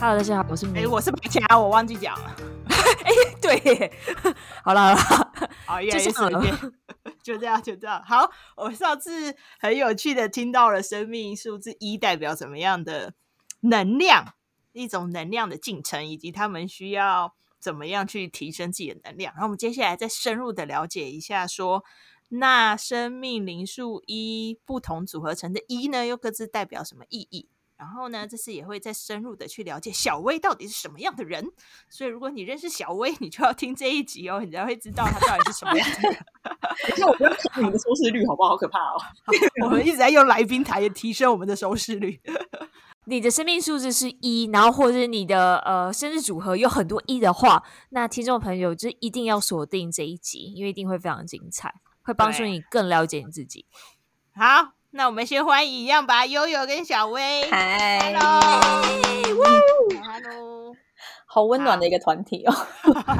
Hello，大家好，我是米，哎，我是白嘉，我忘记讲了。哎，对，好了好了，好，越来越随便，就这样就这样。好，我上次很有趣的听到了生命数字一代表什么样的能量，一种能量的进程，以及他们需要怎么样去提升自己的能量。然后我们接下来再深入的了解一下，说那生命灵数一不同组合成的一呢，又各自代表什么意义？然后呢，这次也会再深入的去了解小薇到底是什么样的人。所以，如果你认识小薇，你就要听这一集哦，你才会知道她到底是什么样的人。等一下，我不要看你的收视率，好不好？好可怕哦！我们一直在用来宾台提升我们的收视率。你的生命数字是一，然后或者是你的呃生日组合有很多一的话，那听众朋友就一定要锁定这一集，因为一定会非常精彩，会帮助你更了解你自己。好。那我们先欢迎一样吧，悠悠跟小薇。嗨，Hello，Hello，好温暖的一个团体哦。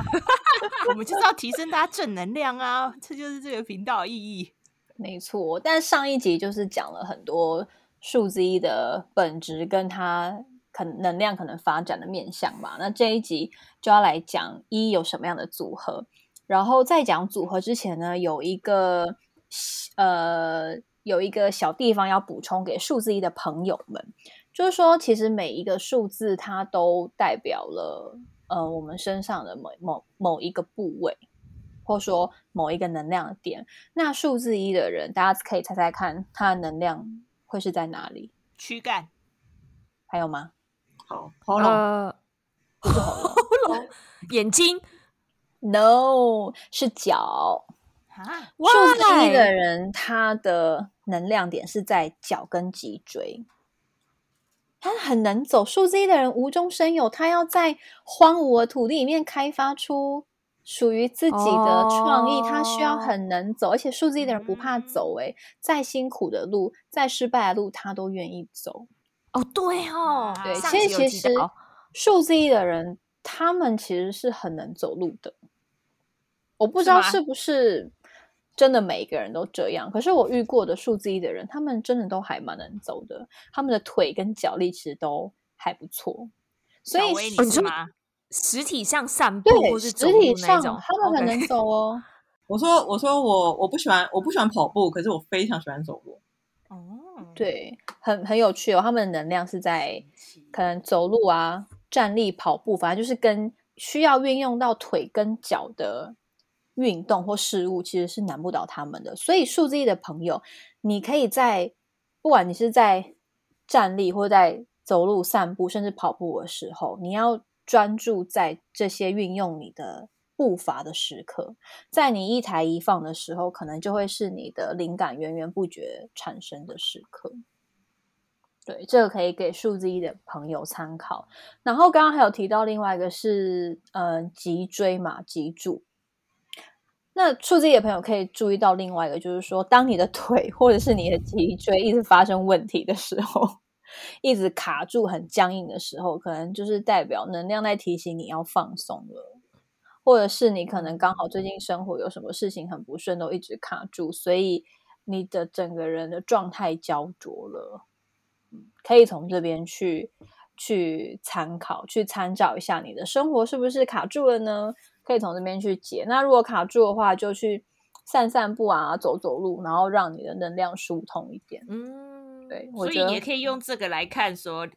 我们就是要提升大家正能量啊，这就是这个频道的意义。没错，但上一集就是讲了很多数字一的本质跟它可能能量可能发展的面向嘛。那这一集就要来讲一有什么样的组合。然后在讲组合之前呢，有一个呃。有一个小地方要补充给数字一的朋友们，就是说，其实每一个数字它都代表了呃我们身上的某某某一个部位，或说某一个能量点。那数字一的人，大家可以猜猜看，他的能量会是在哪里？躯干？还有吗？好，喉咙？呃、不是喉咙？眼睛？No，是脚。数字一的人，他的能量点是在脚跟脊椎，他很能走。数字一的人无中生有，他要在荒芜的土地里面开发出属于自己的创意。他需要很能走，而且数字一的人不怕走，诶，再辛苦的路，再失败的路，他都愿意走。哦，对哦，对，其实其实数字一的人，他们其实是很能走路的。我不知道是不是。真的每一个人都这样，可是我遇过的数字一的人，他们真的都还蛮能走的，他们的腿跟脚力其实都还不错。所以你是吗？实体上散步对，或是走路那种，实体上他们很能走哦。我说，我说我我不喜欢，我不喜欢跑步，可是我非常喜欢走路。哦，对，很很有趣哦。他们的能量是在可能走路啊、站立、跑步，反正就是跟需要运用到腿跟脚的。运动或事物其实是难不倒他们的，所以数字一的朋友，你可以在不管你是在站立或在走路、散步，甚至跑步的时候，你要专注在这些运用你的步伐的时刻，在你一抬一放的时候，可能就会是你的灵感源源不绝产生的时刻。对，这个可以给数字一的朋友参考。然后刚刚还有提到另外一个是，呃，脊椎嘛，脊柱。那数字的朋友可以注意到另外一个，就是说，当你的腿或者是你的脊椎一直发生问题的时候，一直卡住、很僵硬的时候，可能就是代表能量在提醒你要放松了，或者是你可能刚好最近生活有什么事情很不顺，都一直卡住，所以你的整个人的状态焦灼了。可以从这边去去参考、去参照一下，你的生活是不是卡住了呢？可以从这边去解。那如果卡住的话，就去散散步啊，走走路，然后让你的能量疏通一点。嗯，对，所以你也可以用这个来看，说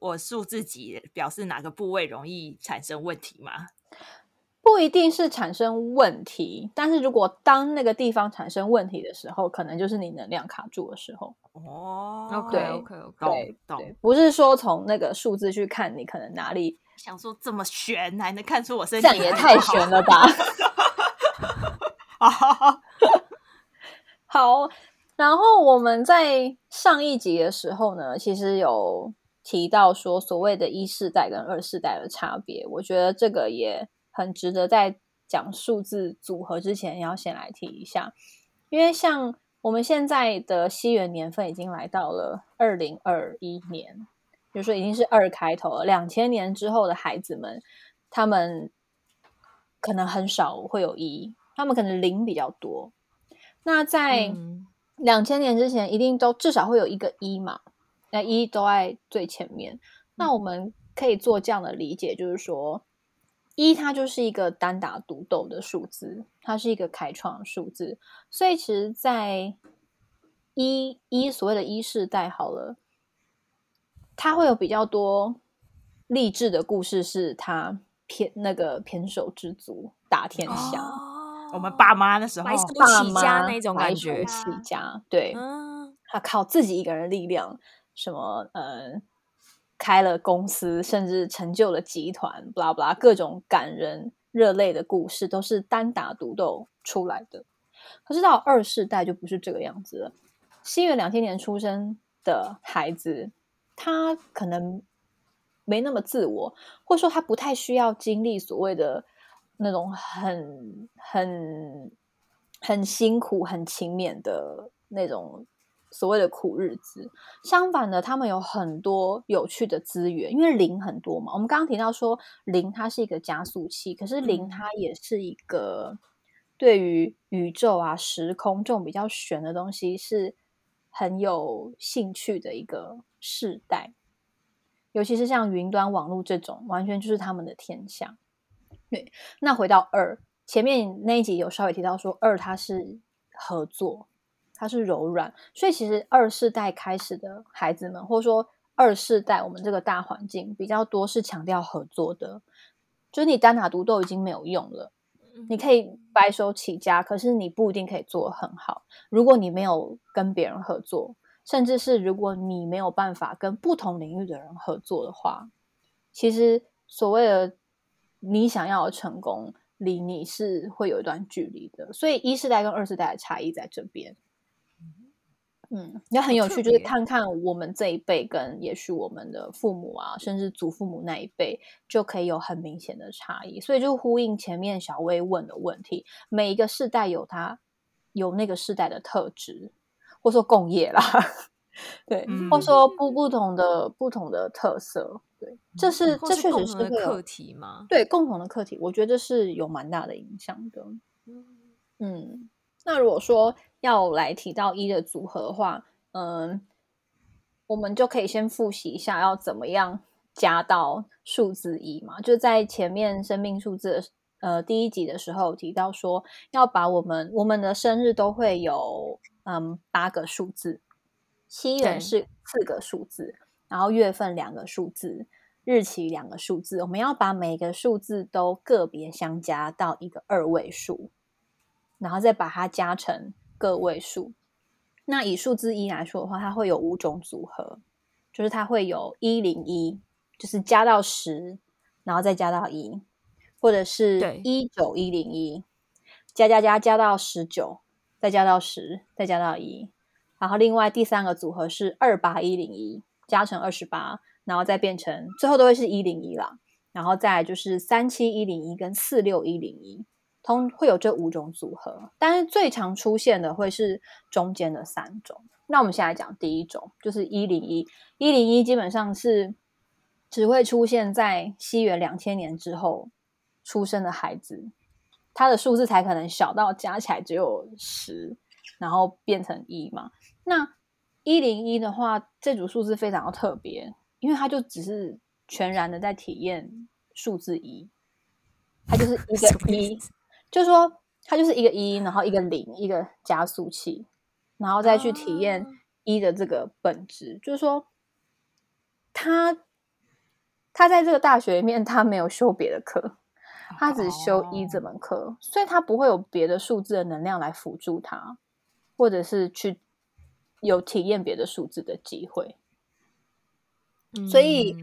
我数自己表示哪个部位容易产生问题吗？不一定是产生问题，但是如果当那个地方产生问题的时候，可能就是你能量卡住的时候。哦，对，OK，OK，对，懂，对，不是说从那个数字去看你可能哪里。想说这么悬，还能看出我身体？这样也太悬了 吧！好，好。然后我们在上一集的时候呢，其实有提到说所谓的一世代跟二世代的差别。我觉得这个也很值得在讲数字组合之前要先来提一下，因为像我们现在的西元年份已经来到了二零二一年。比如说已经是二开头了，两千年之后的孩子们，他们可能很少会有一，他们可能零比较多。那在两千年之前，一定都至少会有一个一嘛，那一都在最前面。那我们可以做这样的理解，就是说，一它就是一个单打独斗的数字，它是一个开创数字，所以其实，在一一所谓的一世代好了，它会有比较多励志的故事，是他偏那个偏手之足打天下。哦我们爸妈那时候白手爸起家那种感觉，起家，对，嗯，他靠自己一个人力量，什么呃，开了公司，甚至成就了集团，巴拉巴拉，各种感人热泪的故事，都是单打独斗出来的。可是到二世代就不是这个样子了。西元两千年出生的孩子，他可能没那么自我，或者说他不太需要经历所谓的。那种很很很辛苦、很勤勉的那种所谓的苦日子。相反的，他们有很多有趣的资源，因为零很多嘛。我们刚刚提到说，零它是一个加速器，可是零它也是一个对于宇宙啊、时空这种比较玄的东西是很有兴趣的一个世代。尤其是像云端网络这种，完全就是他们的天下。对，那回到二，前面那一集有稍微提到说，二它是合作，它是柔软，所以其实二世代开始的孩子们，或者说二世代我们这个大环境比较多是强调合作的，就是你单打独斗已经没有用了，你可以白手起家，可是你不一定可以做得很好。如果你没有跟别人合作，甚至是如果你没有办法跟不同领域的人合作的话，其实所谓的。你想要的成功离你是会有一段距离的，所以一世代跟二世代的差异在这边。嗯，也很有趣，就是看看我们这一辈跟也许我们的父母啊，甚至祖父母那一辈，就可以有很明显的差异。所以就呼应前面小薇问的问题，每一个世代有它有那个世代的特质，或说共业啦。对，嗯、或者说不不同的不同的特色，对，这是、嗯、这确实是个课题吗？对，共同的课题，我觉得是有蛮大的影响的。嗯，那如果说要来提到一的组合的话，嗯，我们就可以先复习一下要怎么样加到数字一嘛？就在前面生命数字呃第一集的时候提到说，要把我们我们的生日都会有嗯八个数字。西元是四个数字，然后月份两个数字，日期两个数字。我们要把每个数字都个别相加到一个二位数，然后再把它加成个位数。那以数字一来说的话，它会有五种组合，就是它会有一零一，就是加到十，然后再加到一，或者是一九一零一，加加加加到十九，再加到十，再加到一。然后，另外第三个组合是二八一零一加成二十八，然后再变成最后都会是一零一啦。然后再来就是三七一零一跟四六一零一，通会有这五种组合，但是最常出现的会是中间的三种。那我们现在讲第一种，就是一零一。一零一基本上是只会出现在西元两千年之后出生的孩子，他的数字才可能小到加起来只有十，然后变成一嘛。那一零一的话，这组数字非常的特别，因为它就只是全然的在体验数字一，它就是一个一，就是说它就是一个一，然后一个零，一个加速器，然后再去体验一的这个本质，就是说他他在这个大学里面，他没有修别的课，他只修一这门课，所以他不会有别的数字的能量来辅助他，或者是去。有体验别的数字的机会，所以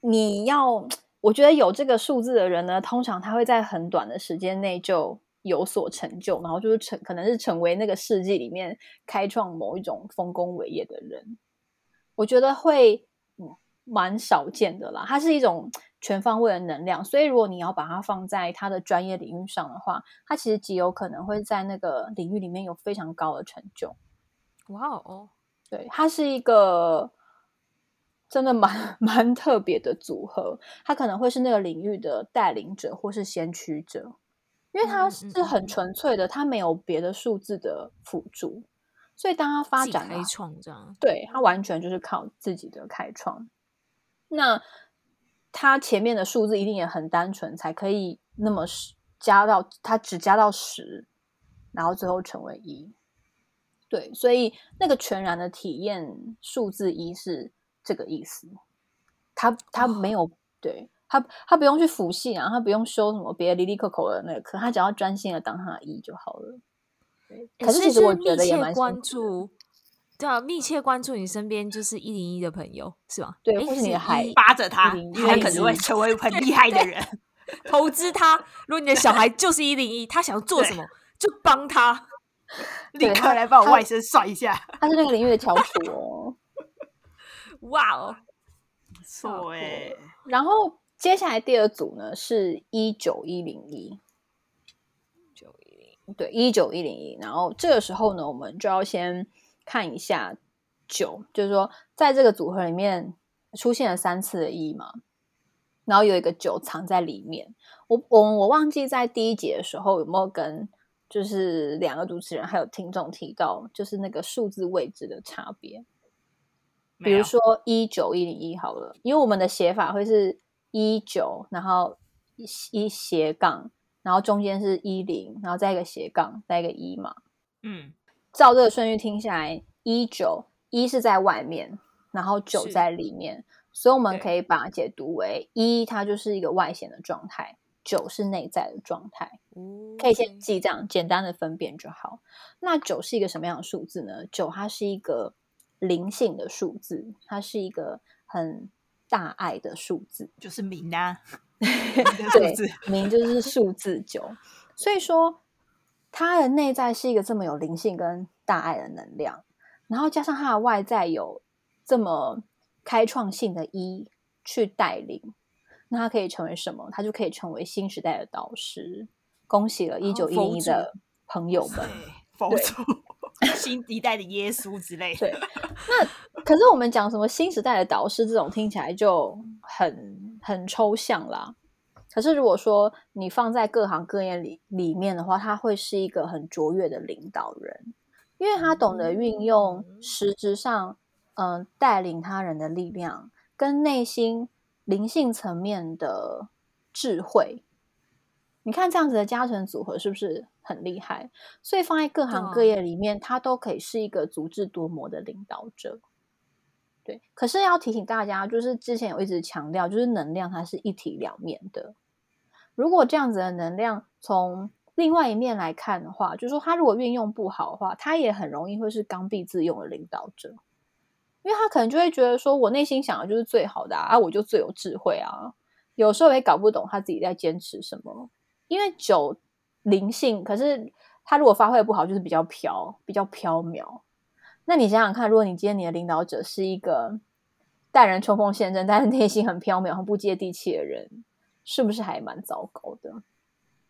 你要，我觉得有这个数字的人呢，通常他会在很短的时间内就有所成就，然后就是成，可能是成为那个世纪里面开创某一种丰功伟业的人。我觉得会蛮少见的啦，它是一种全方位的能量，所以如果你要把它放在他的专业领域上的话，他其实极有可能会在那个领域里面有非常高的成就。哇哦，对，它是一个真的蛮 蛮特别的组合。它可能会是那个领域的带领者或是先驱者，因为它是很纯粹的，它没有别的数字的辅助，所以当它发展开创这样，对，它完全就是靠自己的开创。那它前面的数字一定也很单纯，才可以那么十加到它只加到十，然后最后成为一。对，所以那个全然的体验数字一是这个意思。他他没有、哦、对他他不用去辅系啊，他不用修什么别的哩哩扣扣的那个课，他只要专心的当他的一就好了。对，可是其实我觉得也蛮关注。对啊，密切关注你身边就是一零一的朋友，是吧？对，或是你的孩扒着他，他可能会成为很厉害的人。投资他，如果你的小孩就是一零一，他想要做什么就帮他，立刻来帮我外甥算一下。他是那个领域的翘楚哦。哇哦，不错哎。然后接下来第二组呢是一九一零一，九一零，对，一九一零一。然后这个时候呢，我们就要先。看一下九，就是说，在这个组合里面出现了三次的一嘛，然后有一个九藏在里面。我我我忘记在第一节的时候有没有跟就是两个主持人还有听众提到，就是那个数字位置的差别。比如说一九一零一好了，因为我们的写法会是一九，然后一斜杠，然后中间是一零，然后再一个斜杠，再一个一嘛，嗯。照这个顺序听下来，一九一是在外面，然后九在里面，所以我们可以把它解读为一，它就是一个外显的状态；九是内在的状态。可以先记这样简单的分辨就好。那九是一个什么样的数字呢？九它是一个灵性的数字，它是一个很大爱的数字，就是明啊，对，明就是数字九，所以说。他的内在是一个这么有灵性跟大爱的能量，然后加上他的外在有这么开创性的一去带领，那他可以成为什么？他就可以成为新时代的导师。恭喜了，一九一零的朋友们，佛祖，新一代的耶稣之类的。对，那可是我们讲什么新时代的导师这种听起来就很很抽象啦。可是，如果说你放在各行各业里里面的话，他会是一个很卓越的领导人，因为他懂得运用实质上，嗯、呃，带领他人的力量，跟内心灵性层面的智慧。你看这样子的加成组合是不是很厉害？所以放在各行各业里面，他都可以是一个足智多谋的领导者。对，可是要提醒大家，就是之前有一直强调，就是能量它是一体两面的。如果这样子的能量从另外一面来看的话，就是说他如果运用不好的话，他也很容易会是刚愎自用的领导者，因为他可能就会觉得说，我内心想的就是最好的啊，我就最有智慧啊，有时候也搞不懂他自己在坚持什么。因为九灵性，可是他如果发挥不好，就是比较飘，比较飘渺。那你想想看，如果你今天你的领导者是一个待人冲锋陷阵，但是内心很飘渺、很不接地气的人。是不是还蛮糟糕的？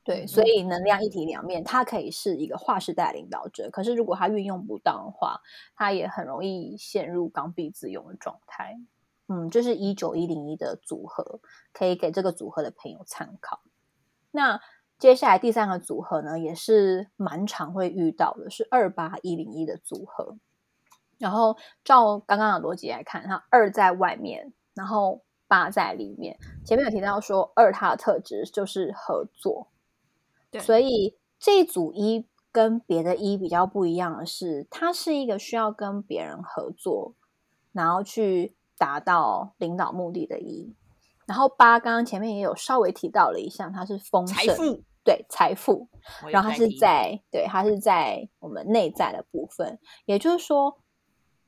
对，所以能量一体两面，它可以是一个划时代领导者，可是如果他运用不当的话，他也很容易陷入刚愎自用的状态。嗯，就是一九一零一的组合，可以给这个组合的朋友参考。那接下来第三个组合呢，也是蛮常会遇到的，是二八一零一的组合。然后照刚刚的逻辑来看，它二在外面，然后。八在里面，前面有提到说二它的特质就是合作，对，所以这一组一跟别的一比较不一样的是，它是一个需要跟别人合作，然后去达到领导目的的一。然后八刚刚前面也有稍微提到了一项，它是丰盛，财富，对，财富，然后它是在对，它是在我们内在的部分，也就是说，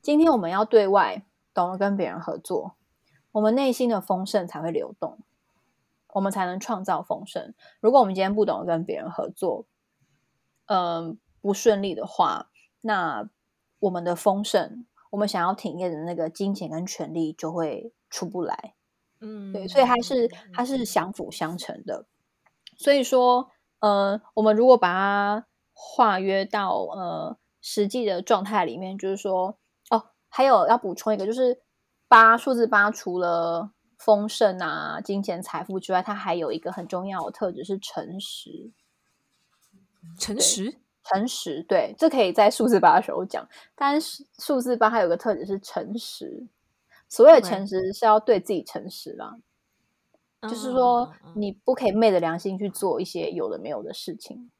今天我们要对外懂得跟别人合作。我们内心的丰盛才会流动，我们才能创造丰盛。如果我们今天不懂得跟别人合作，嗯、呃，不顺利的话，那我们的丰盛，我们想要体验的那个金钱跟权力就会出不来。嗯，对，所以它是它是相辅相成的。所以说，呃，我们如果把它化约到呃实际的状态里面，就是说，哦，还有要补充一个，就是。八数字八，除了丰盛啊、金钱、财富之外，它还有一个很重要的特质是诚实。诚实，诚实，对，这可以在数字八的时候讲。但是数字八它有个特质是诚实，所谓的诚实是要对自己诚实啦。就是说你不可以昧着良心去做一些有的没有的事情。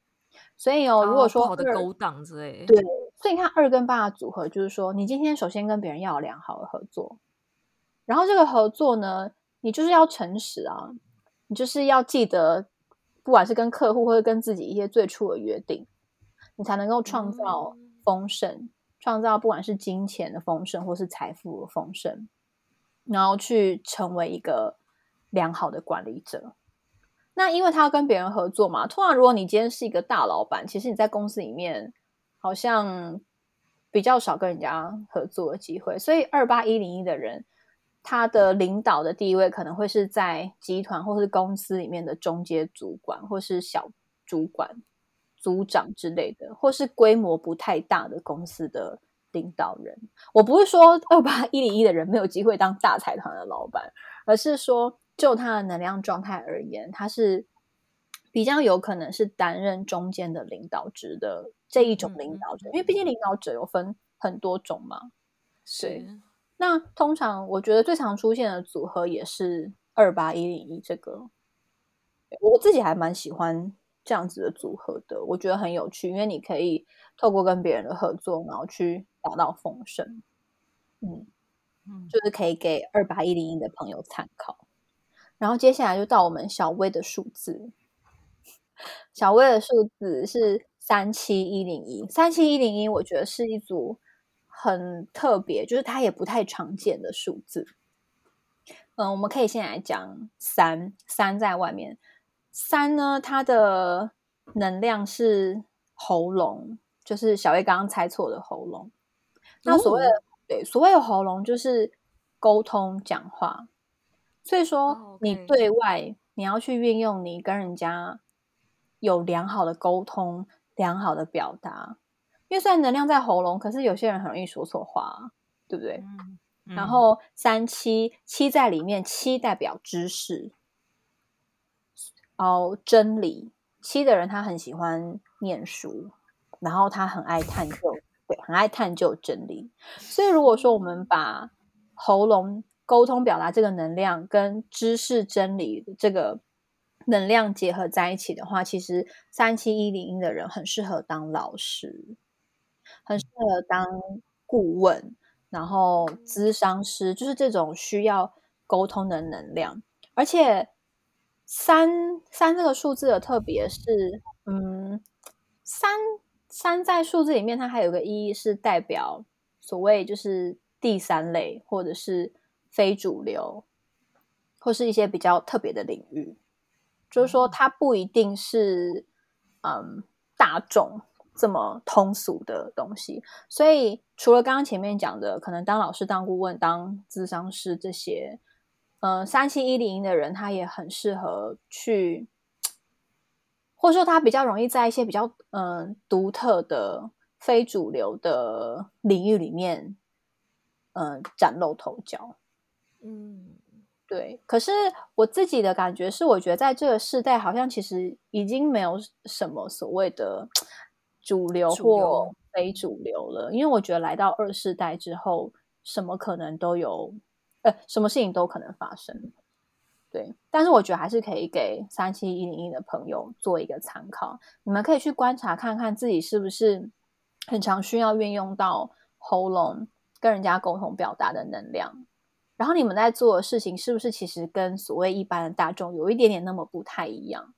所以哦，如果说好的勾当之类，对，所以你看二跟八的组合，就是说你今天首先跟别人要有良好的合作，然后这个合作呢，你就是要诚实啊，你就是要记得，不管是跟客户或者跟自己一些最初的约定，你才能够创造丰盛，嗯、创造不管是金钱的丰盛或是财富的丰盛，然后去成为一个良好的管理者。那因为他要跟别人合作嘛，通常如果你今天是一个大老板，其实你在公司里面好像比较少跟人家合作的机会，所以二八一零一的人，他的领导的地位可能会是在集团或是公司里面的中阶主管，或是小主管、组长之类的，或是规模不太大的公司的领导人。我不是说 二八一零一的人没有机会当大财团的老板，而是说。就他的能量状态而言，他是比较有可能是担任中间的领导职的这一种领导者，嗯、因为毕竟领导者有分很多种嘛。是。那通常我觉得最常出现的组合也是二八一零一这个，我自己还蛮喜欢这样子的组合的，我觉得很有趣，因为你可以透过跟别人的合作，然后去达到丰盛。嗯嗯，就是可以给二八一零一的朋友参考。然后接下来就到我们小薇的数字，小薇的数字是三七一零一，三七一零一，我觉得是一组很特别，就是它也不太常见的数字。嗯，我们可以先来讲三，三在外面，三呢，它的能量是喉咙，就是小薇刚刚猜错的喉咙。那所谓的、哦、对，所谓的喉咙就是沟通讲话。所以说，你对外你要去运用你跟人家有良好的沟通、良好的表达。因为虽然能量在喉咙，可是有些人很容易说错话，对不对？嗯嗯、然后三七七在里面，七代表知识，哦，真理。七的人他很喜欢念书，然后他很爱探究，对，很爱探究真理。所以如果说我们把喉咙沟通表达这个能量跟知识真理这个能量结合在一起的话，其实三七一零一的人很适合当老师，很适合当顾问，然后咨商师，就是这种需要沟通的能量。而且三三这个数字的特别是，嗯，三三在数字里面，它还有个意义是代表所谓就是第三类或者是。非主流，或是一些比较特别的领域，就是说，它不一定是嗯大众这么通俗的东西。所以，除了刚刚前面讲的，可能当老师、当顾问、当咨商师这些，嗯，三七一零的人，他也很适合去，或者说他比较容易在一些比较嗯独特的非主流的领域里面，嗯，崭露头角。嗯，对。可是我自己的感觉是，我觉得在这个世代，好像其实已经没有什么所谓的主流或非主流了。因为我觉得来到二世代之后，什么可能都有，呃，什么事情都可能发生。对。但是我觉得还是可以给三七一零一的朋友做一个参考，你们可以去观察看看自己是不是很常需要运用到喉咙跟人家沟通表达的能量。然后你们在做的事情是不是其实跟所谓一般的大众有一点点那么不太一样？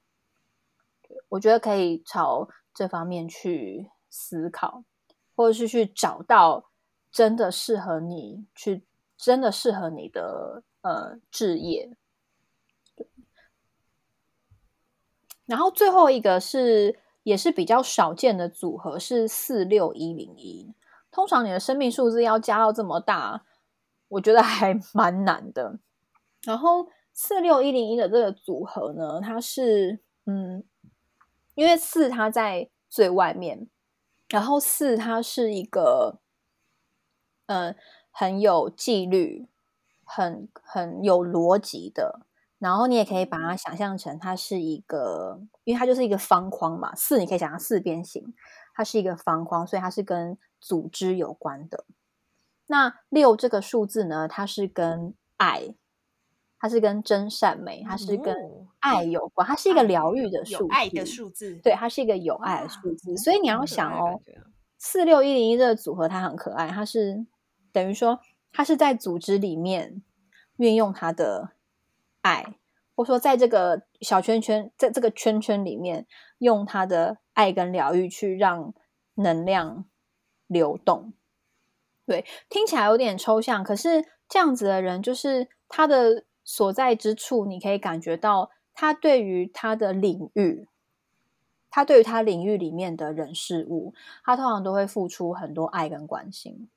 我觉得可以朝这方面去思考，或者是去找到真的适合你去、真的适合你的呃职业。然后最后一个是也是比较少见的组合是四六一零一，通常你的生命数字要加到这么大。我觉得还蛮难的。然后四六一零一的这个组合呢，它是嗯，因为四它在最外面，然后四它是一个嗯很有纪律、很很有逻辑的。然后你也可以把它想象成它是一个，因为它就是一个方框嘛。四你可以想象四边形，它是一个方框，所以它是跟组织有关的。那六这个数字呢，它是跟爱它是跟真善美，它是跟爱有关，它是一个疗愈的数字，爱的数字，对，它是一个有爱的数字。所以你要想哦，四六一零一这个组合它很可爱，它是等于说它是在组织里面运用它的爱，或说在这个小圈圈，在这个圈圈里面用它的爱跟疗愈去让能量流动。对，听起来有点抽象，可是这样子的人就是他的。所在之处，你可以感觉到他对于他的领域，他对于他领域里面的人事物，他通常都会付出很多爱跟关心。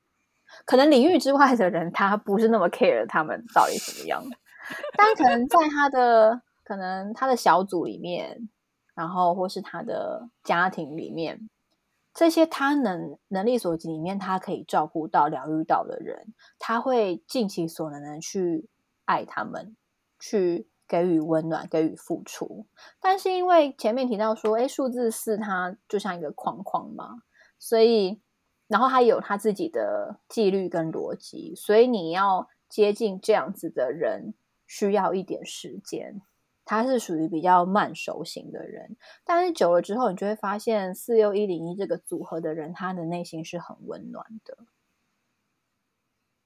可能领域之外的人，他不是那么 care 他们到底怎么样，但可能在他的可能他的小组里面，然后或是他的家庭里面，这些他能能力所及里面，他可以照顾到、疗愈到的人，他会尽其所能的去。爱他们，去给予温暖，给予付出。但是因为前面提到说，诶，数字四它就像一个框框嘛，所以然后它有它自己的纪律跟逻辑，所以你要接近这样子的人，需要一点时间。他是属于比较慢熟型的人，但是久了之后，你就会发现四六一零一这个组合的人，他的内心是很温暖的。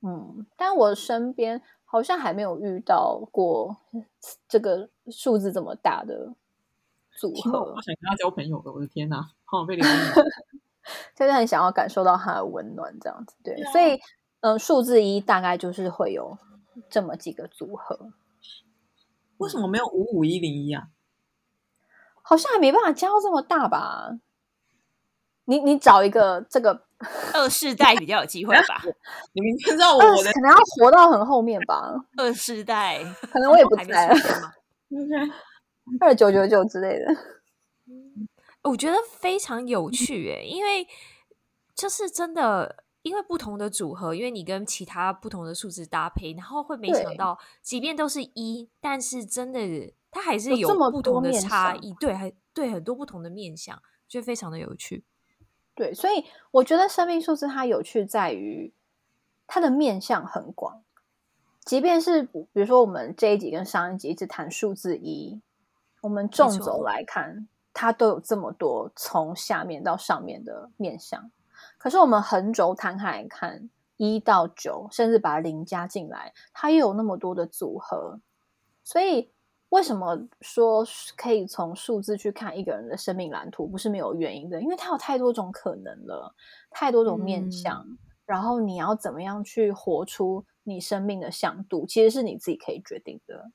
嗯，但我身边。好像还没有遇到过这个数字这么大的组合。我想跟他交朋友的，我的天哪，好被疗愈，就是很想要感受到他的温暖，这样子。对，啊、所以嗯，数字一大概就是会有这么几个组合。为什么没有五五一零一啊？好像还没办法加到这么大吧？你你找一个这个。二世代比较有机会吧？你们知道我的可能要活到很后面吧？二世代可能我也不在了，二九九九之类的。我觉得非常有趣诶，因为就是真的，因为不同的组合，因为你跟其他不同的数字搭配，然后会没想到，即便都是一，但是真的它还是有不同的差异，对，还对很多不同的面向，就非常的有趣。对，所以我觉得生命数字它有趣在于它的面向很广，即便是比如说我们这一集跟上一集一直谈数字一，我们纵轴来看，它都有这么多从下面到上面的面向。可是我们横轴摊开来看，一到九，甚至把零加进来，它又有那么多的组合，所以。为什么说可以从数字去看一个人的生命蓝图？不是没有原因的，因为它有太多种可能了，太多种面相。嗯、然后你要怎么样去活出你生命的向度，其实是你自己可以决定的。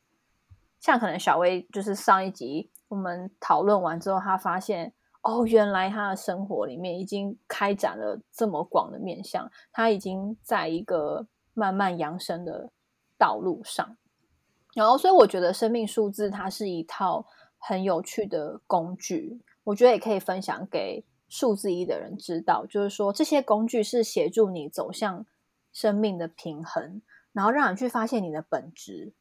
像可能小薇就是上一集我们讨论完之后，她发现哦，原来她的生活里面已经开展了这么广的面向，她已经在一个慢慢扬升的道路上。然后，所以我觉得生命数字它是一套很有趣的工具，我觉得也可以分享给数字一的人知道，就是说这些工具是协助你走向生命的平衡，然后让你去发现你的本质。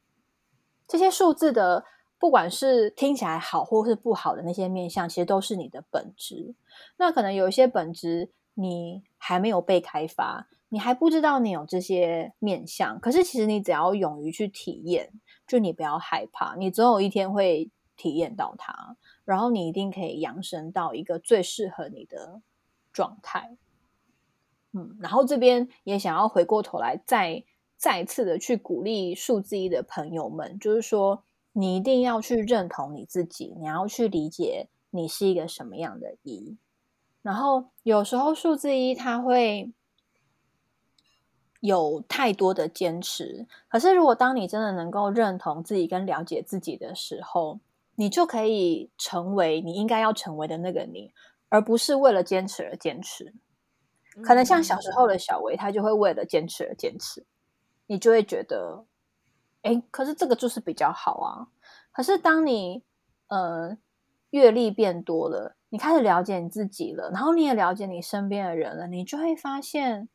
这些数字的，不管是听起来好或是不好的那些面向，其实都是你的本质。那可能有一些本质你还没有被开发，你还不知道你有这些面向，可是其实你只要勇于去体验。就你不要害怕，你总有一天会体验到它，然后你一定可以扬升到一个最适合你的状态。嗯，然后这边也想要回过头来再再次的去鼓励数字一的朋友们，就是说你一定要去认同你自己，你要去理解你是一个什么样的一。然后有时候数字一它会。有太多的坚持，可是如果当你真的能够认同自己跟了解自己的时候，你就可以成为你应该要成为的那个你，而不是为了坚持而坚持。可能像小时候的小维，他就会为了坚持而坚持，你就会觉得，哎，可是这个就是比较好啊。可是当你呃阅历变多了，你开始了解你自己了，然后你也了解你身边的人了，你就会发现。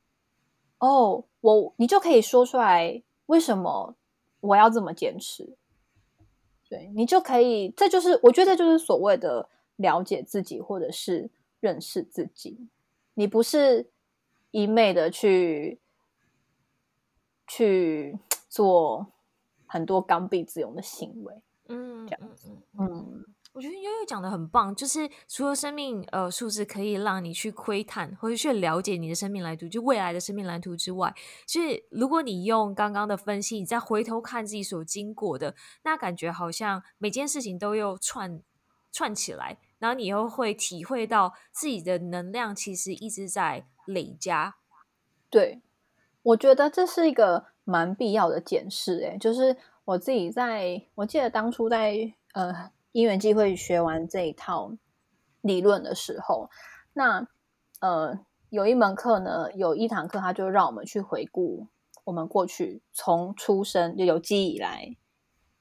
哦，我你就可以说出来为什么我要这么坚持？对，你就可以，这就是我觉得这就是所谓的了解自己或者是认识自己。你不是一昧的去去做很多刚愎自用的行为。嗯，这样子，嗯。我觉得悠悠讲的很棒，就是除了生命呃数字可以让你去窥探或者去了解你的生命蓝图，就未来的生命蓝图之外，就是如果你用刚刚的分析，你再回头看自己所经过的，那感觉好像每件事情都又串串起来，然后你又会体会到自己的能量其实一直在累加。对，我觉得这是一个蛮必要的检视。诶，就是我自己在，我记得当初在呃。因缘际会学完这一套理论的时候，那呃有一门课呢，有一堂课，他就让我们去回顾我们过去从出生就有记忆以来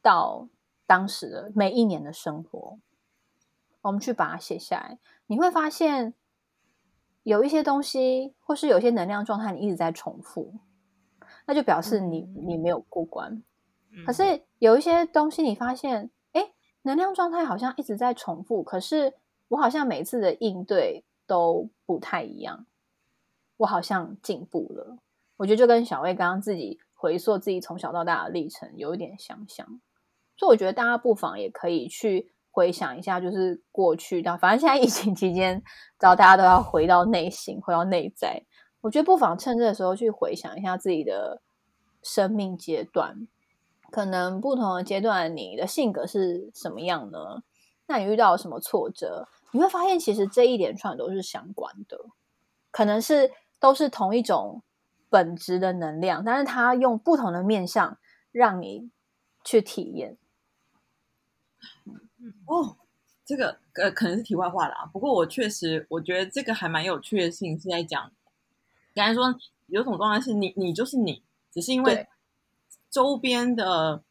到当时的每一年的生活，我们去把它写下来，你会发现有一些东西或是有些能量状态你一直在重复，那就表示你你没有过关。可是有一些东西你发现。能量状态好像一直在重复，可是我好像每次的应对都不太一样。我好像进步了，我觉得就跟小魏刚刚自己回溯自己从小到大的历程有一点相像。所以我觉得大家不妨也可以去回想一下，就是过去到反正现在疫情期间，只要大家都要回到内心，回到内在。我觉得不妨趁这个时候去回想一下自己的生命阶段。可能不同的阶段，你的性格是什么样呢？那你遇到什么挫折？你会发现，其实这一连串都是相关的，可能是都是同一种本质的能量，但是它用不同的面向让你去体验。哦，这个呃，可能是题外话啦。不过我确实，我觉得这个还蛮有趣的事情是在讲，刚才说有种状态是你，你就是你，只是因为。周边的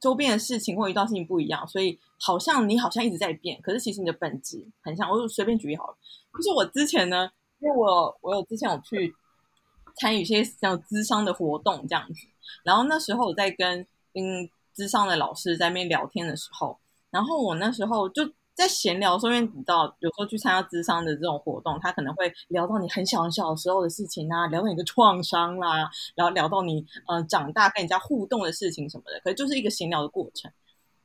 周边的事情或遇到事情不一样，所以好像你好像一直在变，可是其实你的本质很像。我就随便举例好了，就是我之前呢，因为我我有之前有去参与一些像咨商的活动这样子，然后那时候我在跟嗯咨商的老师在那边聊天的时候，然后我那时候就。在闲聊的时候，因为你知道，有时候去参加智商的这种活动，他可能会聊到你很小很小的时候的事情啊，聊到你的创伤啦，然后聊到你呃长大跟人家互动的事情什么的，可是就是一个闲聊的过程。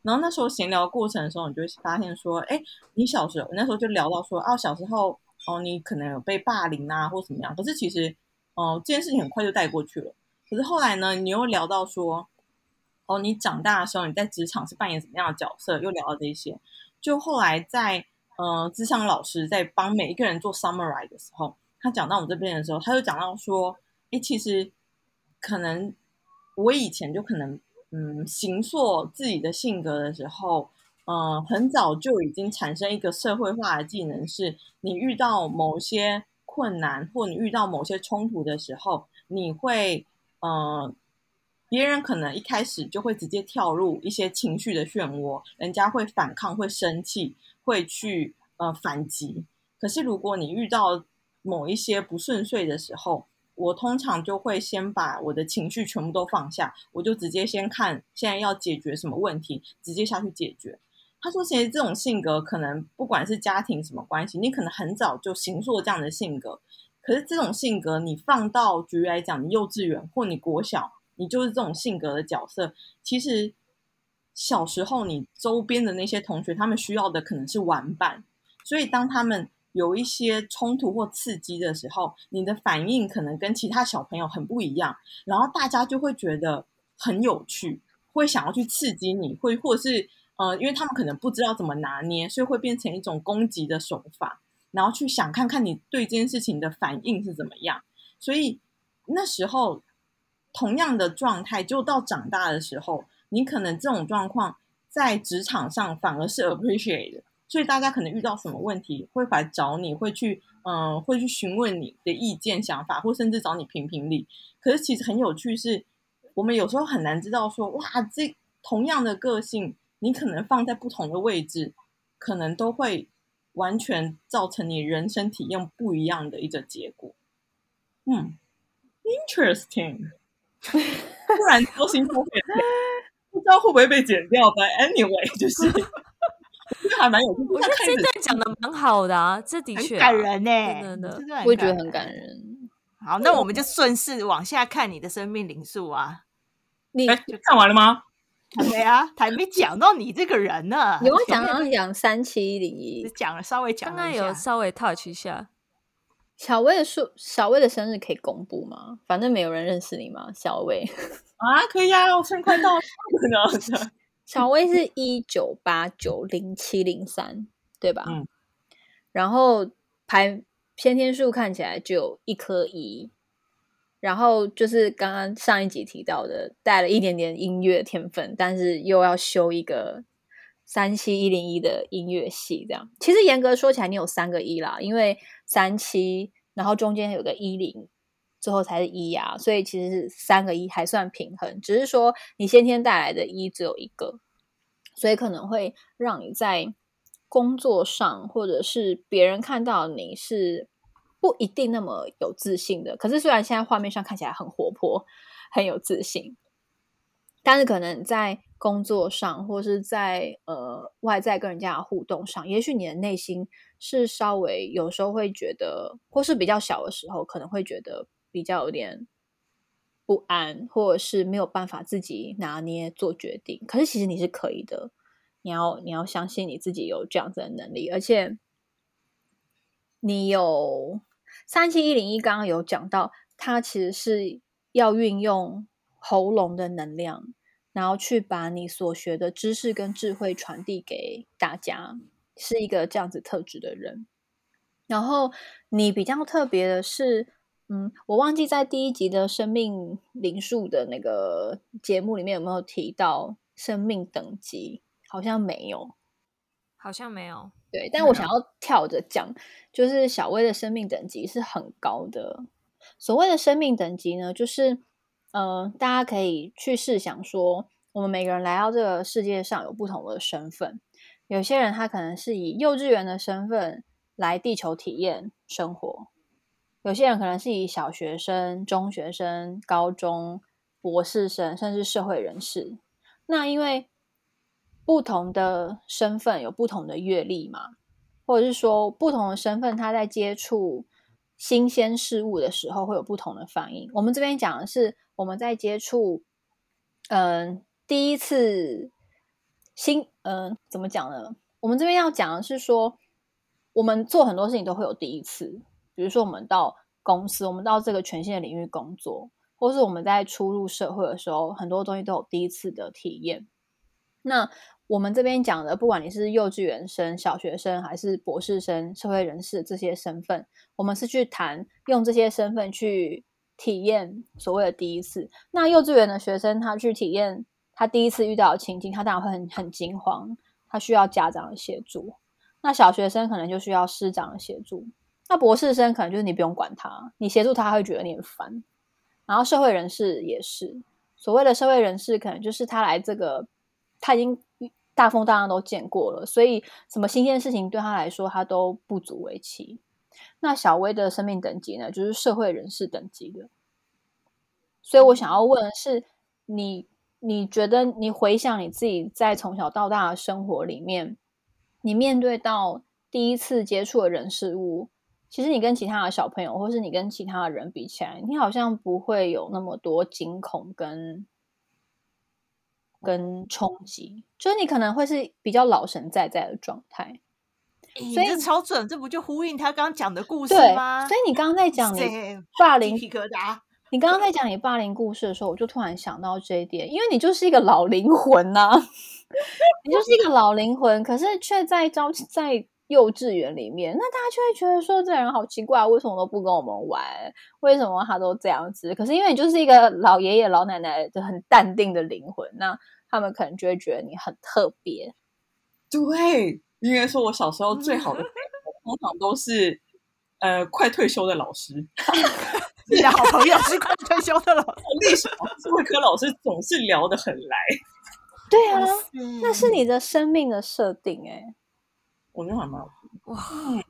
然后那时候闲聊过程的时候，你就会发现说，哎，你小时候那时候就聊到说，啊，小时候哦，你可能有被霸凌啊，或怎么样。可是其实，哦，这件事情很快就带过去了。可是后来呢，你又聊到说，哦，你长大的时候你在职场是扮演什么样的角色？又聊到这些。就后来在呃，咨商老师在帮每一个人做 summary 的时候，他讲到我这边的时候，他就讲到说，诶，其实可能我以前就可能嗯，形塑自己的性格的时候，嗯、很早就已经产生一个社会化的技能，是你遇到某些困难或你遇到某些冲突的时候，你会呃。别人可能一开始就会直接跳入一些情绪的漩涡，人家会反抗、会生气、会去呃反击。可是如果你遇到某一些不顺遂的时候，我通常就会先把我的情绪全部都放下，我就直接先看现在要解决什么问题，直接下去解决。他说，其实这种性格可能不管是家庭什么关系，你可能很早就形塑这样的性格。可是这种性格你放到举例来讲，你幼稚园或你国小。你就是这种性格的角色。其实小时候你周边的那些同学，他们需要的可能是玩伴。所以当他们有一些冲突或刺激的时候，你的反应可能跟其他小朋友很不一样，然后大家就会觉得很有趣，会想要去刺激你，会或者是呃，因为他们可能不知道怎么拿捏，所以会变成一种攻击的手法，然后去想看看你对这件事情的反应是怎么样。所以那时候。同样的状态，就到长大的时候，你可能这种状况在职场上反而是 appreciate，所以大家可能遇到什么问题会来找你，会去嗯、呃，会去询问你的意见、想法，或甚至找你评评理。可是其实很有趣是，我们有时候很难知道说，哇，这同样的个性，你可能放在不同的位置，可能都会完全造成你人生体验不一样的一个结果。嗯，interesting。突然掏心掏肺，不知道会不会被剪掉的。Anyway，就是 这还蛮有趣。我觉得这段讲的蛮好的啊，这的确、啊、感人呢、欸，真的，真的，我也觉得很感人。好，那我们就顺势往下看你的生命灵数啊。你看完了吗？对啊，还没讲到你这个人呢。有没有讲三七零一？讲了，稍微讲了，刚刚有稍微 touch 一下。小薇的数，小薇的生日可以公布吗？反正没有人认识你嘛，小薇 啊，可以啊，我生日快到了。小薇是一九八九零七零三，对吧？嗯。然后排先天数看起来就有一颗一，然后就是刚刚上一集提到的，带了一点点音乐天分，但是又要修一个三七一零一的音乐系，这样。其实严格说起来，你有三个一啦，因为三七，然后中间有个一零，最后才是一呀，所以其实是三个一还算平衡。只是说你先天带来的一只有一个，所以可能会让你在。工作上，或者是别人看到你是不一定那么有自信的。可是虽然现在画面上看起来很活泼、很有自信，但是可能在工作上，或是在呃外在跟人家的互动上，也许你的内心是稍微有时候会觉得，或是比较小的时候，可能会觉得比较有点不安，或者是没有办法自己拿捏做决定。可是其实你是可以的。你要你要相信你自己有这样子的能力，而且你有三七一零一，刚刚有讲到，它其实是要运用喉咙的能量，然后去把你所学的知识跟智慧传递给大家，是一个这样子特质的人。然后你比较特别的是，嗯，我忘记在第一集的生命灵数的那个节目里面有没有提到生命等级。好像没有，好像没有。对，但我想要跳着讲，就是小薇的生命等级是很高的。所谓的生命等级呢，就是，呃，大家可以去试想说，我们每个人来到这个世界上有不同的身份。有些人他可能是以幼稚园的身份来地球体验生活，有些人可能是以小学生、中学生、高中、博士生，甚至社会人士。那因为不同的身份有不同的阅历嘛，或者是说不同的身份，他在接触新鲜事物的时候会有不同的反应。我们这边讲的是我们在接触，嗯、第一次新，嗯、怎么讲呢？我们这边要讲的是说，我们做很多事情都会有第一次，比如说我们到公司，我们到这个全新的领域工作，或是我们在初入社会的时候，很多东西都有第一次的体验。那我们这边讲的，不管你是幼稚园生、小学生，还是博士生、社会人士这些身份，我们是去谈用这些身份去体验所谓的第一次。那幼稚园的学生，他去体验他第一次遇到的情境，他当然会很很惊慌，他需要家长的协助。那小学生可能就需要师长的协助。那博士生可能就是你不用管他，你协助他，他会觉得你很烦。然后社会人士也是，所谓的社会人士，可能就是他来这个，他已经。大风大浪都见过了，所以什么新鲜事情对他来说，他都不足为奇。那小薇的生命等级呢，就是社会人士等级的。所以我想要问的是，你你觉得你回想你自己在从小到大的生活里面，你面对到第一次接触的人事物，其实你跟其他的小朋友，或是你跟其他的人比起来，你好像不会有那么多惊恐跟。跟冲击，就是你可能会是比较老神在在的状态，所以这超准，这不就呼应他刚刚讲的故事吗？所以你刚刚在讲你霸凌，你刚刚在讲你霸凌故事的时候，我就突然想到这一点，因为你就是一个老灵魂呐、啊，你就是一个老灵魂，可是却在招在幼稚园里面，那大家就会觉得说，这人好奇怪，为什么都不跟我们玩？为什么他都这样子？可是因为你就是一个老爷爷老奶奶，的很淡定的灵魂，那。他们可能就会觉得你很特别，对，应该说我小时候最好的 通常都是呃快退休的老师，你的好朋友是快退休的老师，历史老师、会科老师总是聊得很来，对啊，那是你的生命的设定哎，我觉得还蛮哇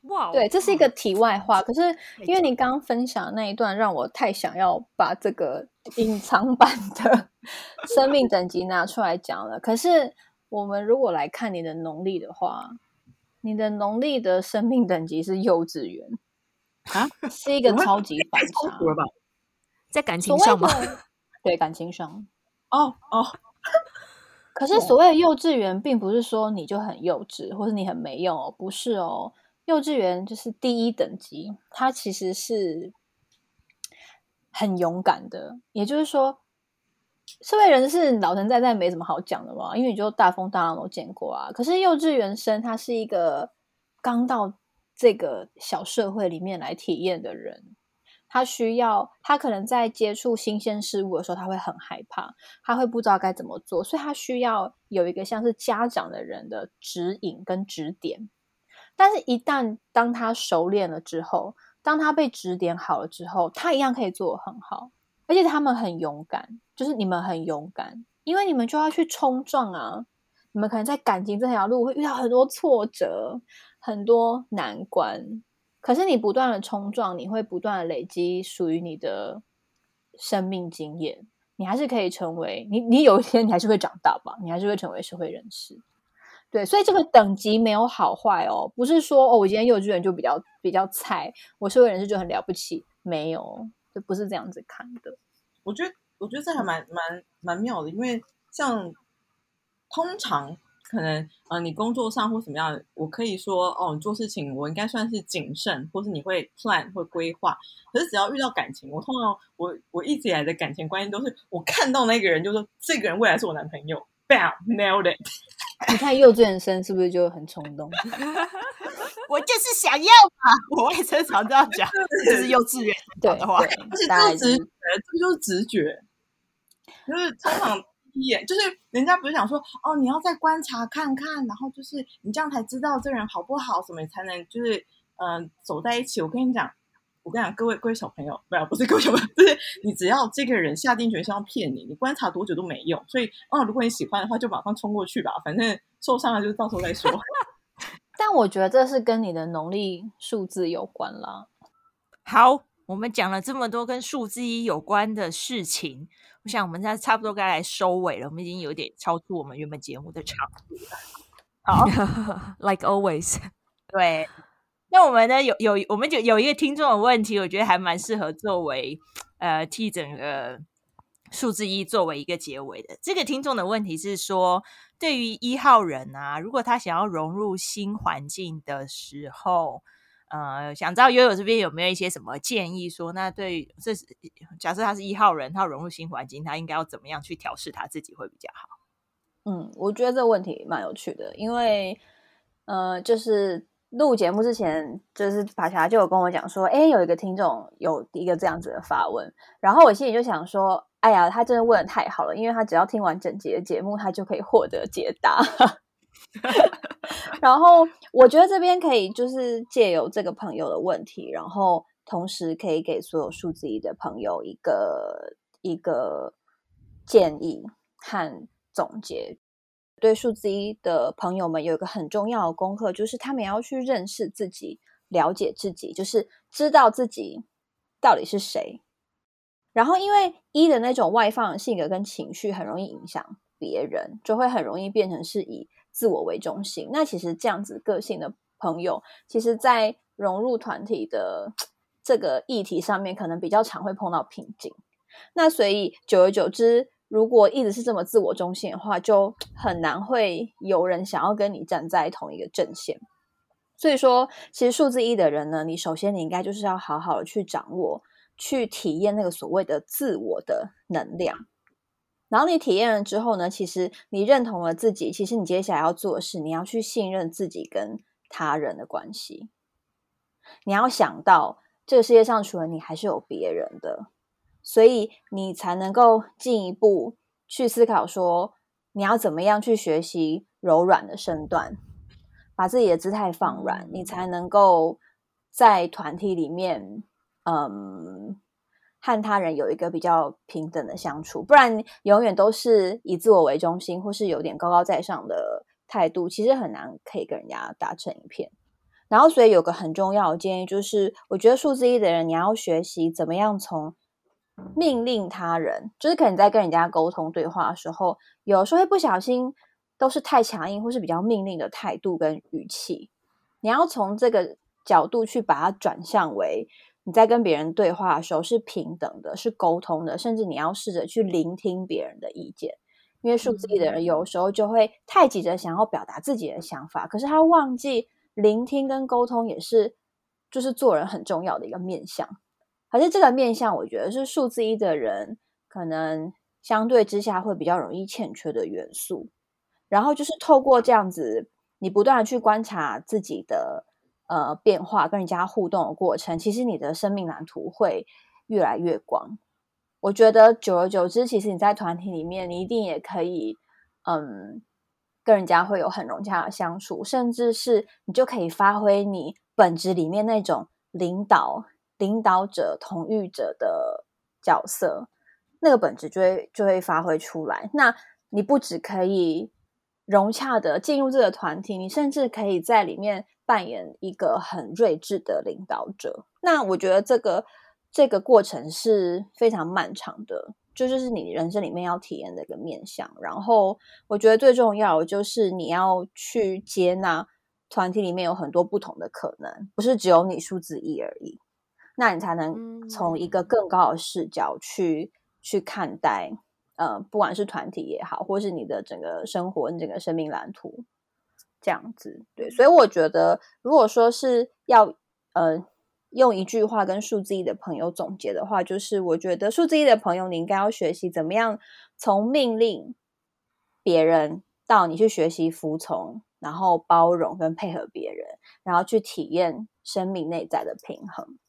哇，对，这是一个题外话。可是因为你刚刚分享的那一段，让我太想要把这个 隐藏版的 生命等级拿出来讲了。可是我们如果来看你的农历的话，你的农历的生命等级是幼稚园 啊，是一个超级反差，在感情上吗？对，感情上。哦哦，可是所谓的幼稚园，并不是说你就很幼稚，或是你很没用哦，不是哦。幼稚园就是第一等级，它其实是很勇敢的。也就是说，社会人士老神在在，没什么好讲的嘛，因为你就大风大浪都见过啊。可是幼稚园生，他是一个刚到这个小社会里面来体验的人。他需要，他可能在接触新鲜事物的时候，他会很害怕，他会不知道该怎么做，所以他需要有一个像是家长的人的指引跟指点。但是，一旦当他熟练了之后，当他被指点好了之后，他一样可以做得很好。而且他们很勇敢，就是你们很勇敢，因为你们就要去冲撞啊！你们可能在感情这条路会遇到很多挫折，很多难关。可是你不断的冲撞，你会不断的累积属于你的生命经验，你还是可以成为你。你有一天你还是会长大吧，你还是会成为社会人士。对，所以这个等级没有好坏哦，不是说哦，我今天幼稚园就比较比较菜，我社会人士就很了不起，没有，这不是这样子看的。我觉得，我觉得这还蛮蛮蛮妙的，因为像通常。可能呃，你工作上或什么样，我可以说哦，你做事情我应该算是谨慎，或是你会 plan 会规划。可是只要遇到感情，我通常我我一直以来的感情观念都是，我看到那个人就说这个人未来是我男朋友，bam nailed it。你看幼稚园生是不是就很冲动？我就是想要嘛，我也经常这样讲，这是幼稚园讲的话，而且这是直觉，这就是直觉，就是通常。就是人家不是想说哦，你要再观察看看，然后就是你这样才知道这人好不好，什么才能就是嗯、呃、走在一起。我跟你讲，我跟你讲，各位各位小朋友，不要不是各位小朋友，就是你只要这个人下定决心要骗你，你观察多久都没用。所以哦，如果你喜欢的话，就马上冲过去吧，反正受伤了就到时候再说。但我觉得这是跟你的农历数字有关啦。好，我们讲了这么多跟数字一有关的事情。我想我们现在差不多该来收尾了，我们已经有点超出我们原本节目的长度了。好，like always，对。那我们呢，有有，我们就有一个听众的问题，我觉得还蛮适合作为呃替整个数字一作为一个结尾的。这个听众的问题是说，对于一号人啊，如果他想要融入新环境的时候。呃，想知道悠悠这边有没有一些什么建议说？那对，这是假设他是一号人，他融入新环境，他应该要怎么样去调试他自己会比较好？嗯，我觉得这个问题蛮有趣的，因为呃，就是录节目之前，就是法霞就有跟我讲说，哎，有一个听众有一个这样子的发问，然后我心里就想说，哎呀，他真的问的太好了，因为他只要听完整节的节目，他就可以获得解答。然后我觉得这边可以就是借由这个朋友的问题，然后同时可以给所有数字一的朋友一个一个建议和总结。对数字一的朋友们有一个很重要的功课，就是他们要去认识自己、了解自己，就是知道自己到底是谁。然后因为一的那种外放性格跟情绪很容易影响别人，就会很容易变成是以。自我为中心，那其实这样子个性的朋友，其实在融入团体的这个议题上面，可能比较常会碰到瓶颈。那所以久而久之，如果一直是这么自我中心的话，就很难会有人想要跟你站在同一个阵线。所以说，其实数字一的人呢，你首先你应该就是要好好的去掌握、去体验那个所谓的自我的能量。然后你体验了之后呢，其实你认同了自己，其实你接下来要做的是，你要去信任自己跟他人的关系。你要想到这个世界上除了你还是有别人的，所以你才能够进一步去思考说，你要怎么样去学习柔软的身段，把自己的姿态放软，你才能够在团体里面，嗯。和他人有一个比较平等的相处，不然永远都是以自我为中心，或是有点高高在上的态度，其实很难可以跟人家打成一片。然后，所以有个很重要的建议就是，我觉得数字一的人，你要学习怎么样从命令他人，就是可能在跟人家沟通对话的时候，有时候会不小心都是太强硬，或是比较命令的态度跟语气，你要从这个角度去把它转向为。你在跟别人对话的时候是平等的，是沟通的，甚至你要试着去聆听别人的意见。因为数字一的人有时候就会太急着想要表达自己的想法，可是他忘记聆听跟沟通也是就是做人很重要的一个面向。可是这个面向，我觉得是数字一的人可能相对之下会比较容易欠缺的元素。然后就是透过这样子，你不断的去观察自己的呃变化，跟人家互动的过程，其实你的生命蓝图会越来越广。我觉得久而久之，其实你在团体里面，你一定也可以嗯跟人家会有很融洽的相处，甚至是你就可以发挥你本质里面那种领导、领导者、统御者的角色，那个本质就会就会发挥出来。那你不只可以。融洽的进入这个团体，你甚至可以在里面扮演一个很睿智的领导者。那我觉得这个这个过程是非常漫长的，就就是你人生里面要体验的一个面向。然后我觉得最重要的就是你要去接纳团体里面有很多不同的可能，不是只有你数字一而已。那你才能从一个更高的视角去去看待。呃，不管是团体也好，或是你的整个生活、你整个生命蓝图这样子，对，所以我觉得，如果说是要呃用一句话跟数字一的朋友总结的话，就是我觉得数字一的朋友，你应该要学习怎么样从命令别人到你去学习服从，然后包容跟配合别人，然后去体验生命内在的平衡。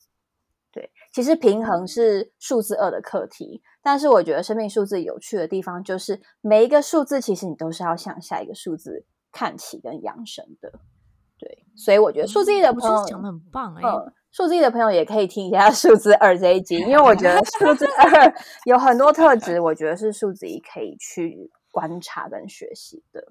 对，其实平衡是数字二的课题，但是我觉得生命数字有趣的地方就是每一个数字，其实你都是要向下一个数字看齐跟扬升的。对，所以我觉得数字一的朋友讲的很棒哎、欸嗯，数字一的朋友也可以听一下数字二这一集，因为我觉得数字二有很多特质，我觉得是数字一可以去观察跟学习的。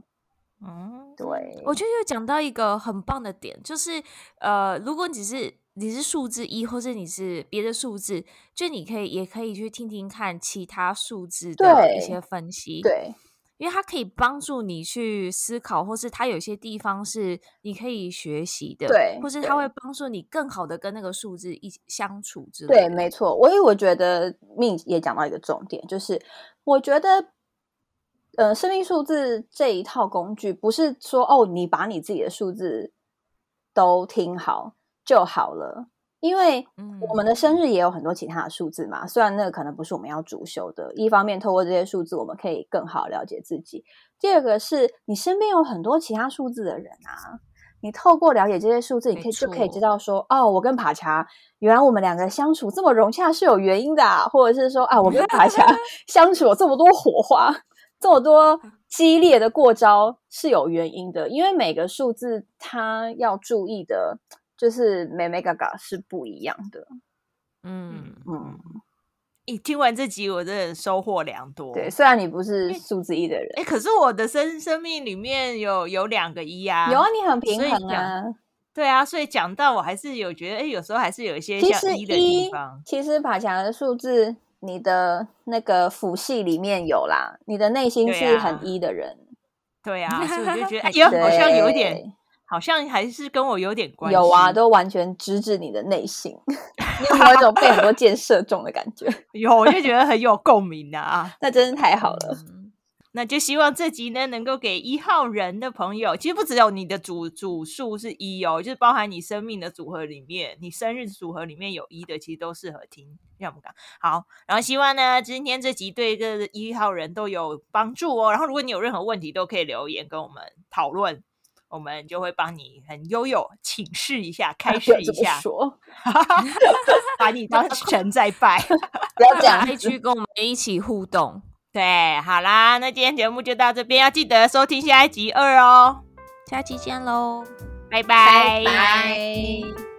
嗯，对，我觉得又讲到一个很棒的点，就是呃，如果你只是。你是数字一，或是你是别的数字，就你可以也可以去听听看其他数字的一些分析，对，对，因为它可以帮助你去思考，或是它有些地方是你可以学习的，对，或是它会帮助你更好的跟那个数字一起相处之类的。对，没错。我因为我觉得命也讲到一个重点，就是我觉得，呃，生命数字这一套工具不是说哦，你把你自己的数字都听好。就好了，因为我们的生日也有很多其他的数字嘛。虽然那个可能不是我们要主修的，一方面透过这些数字，我们可以更好了解自己。第二个是你身边有很多其他数字的人啊，你透过了解这些数字，你可以就可以知道说，哦，我跟帕恰原来我们两个相处这么融洽是有原因的啊，或者是说啊，我跟帕恰 相处有这么多火花，这么多激烈的过招是有原因的，因为每个数字它要注意的。就是美眉角角是不一样的，嗯嗯。一听完这集，我真的收获良多。对，虽然你不是数字一的人，哎，可是我的生生命里面有有两个一啊，有啊，你很平衡啊。对啊，所以讲到我还是有觉得，哎，有时候还是有一些像一的地方。其实爬墙的数字，你的那个辅系里面有啦，你的内心是很一的人。对啊，所以我就觉得，哎呦，好像有一点。好像还是跟我有点关系。有啊，都完全直指你的内心，你有没有一种被很多箭射中的感觉？有，我就觉得很有共鸣啊！那真是太好了。嗯，那就希望这集呢，能够给一号人的朋友，其实不只有你的主主数是一哦，就是包含你生命的组合里面，你生日组合里面有一的，其实都适合听。让我们讲好，然后希望呢，今天这集对这一号人都有帮助哦。然后如果你有任何问题，都可以留言跟我们讨论。我们就会帮你很悠悠请示一下，开示一下，说，把你当神在拜，不要这样，继续跟我们一起互动。对，好啦，那今天节目就到这边，要记得收听下一集二哦，下期见喽，拜拜，拜拜。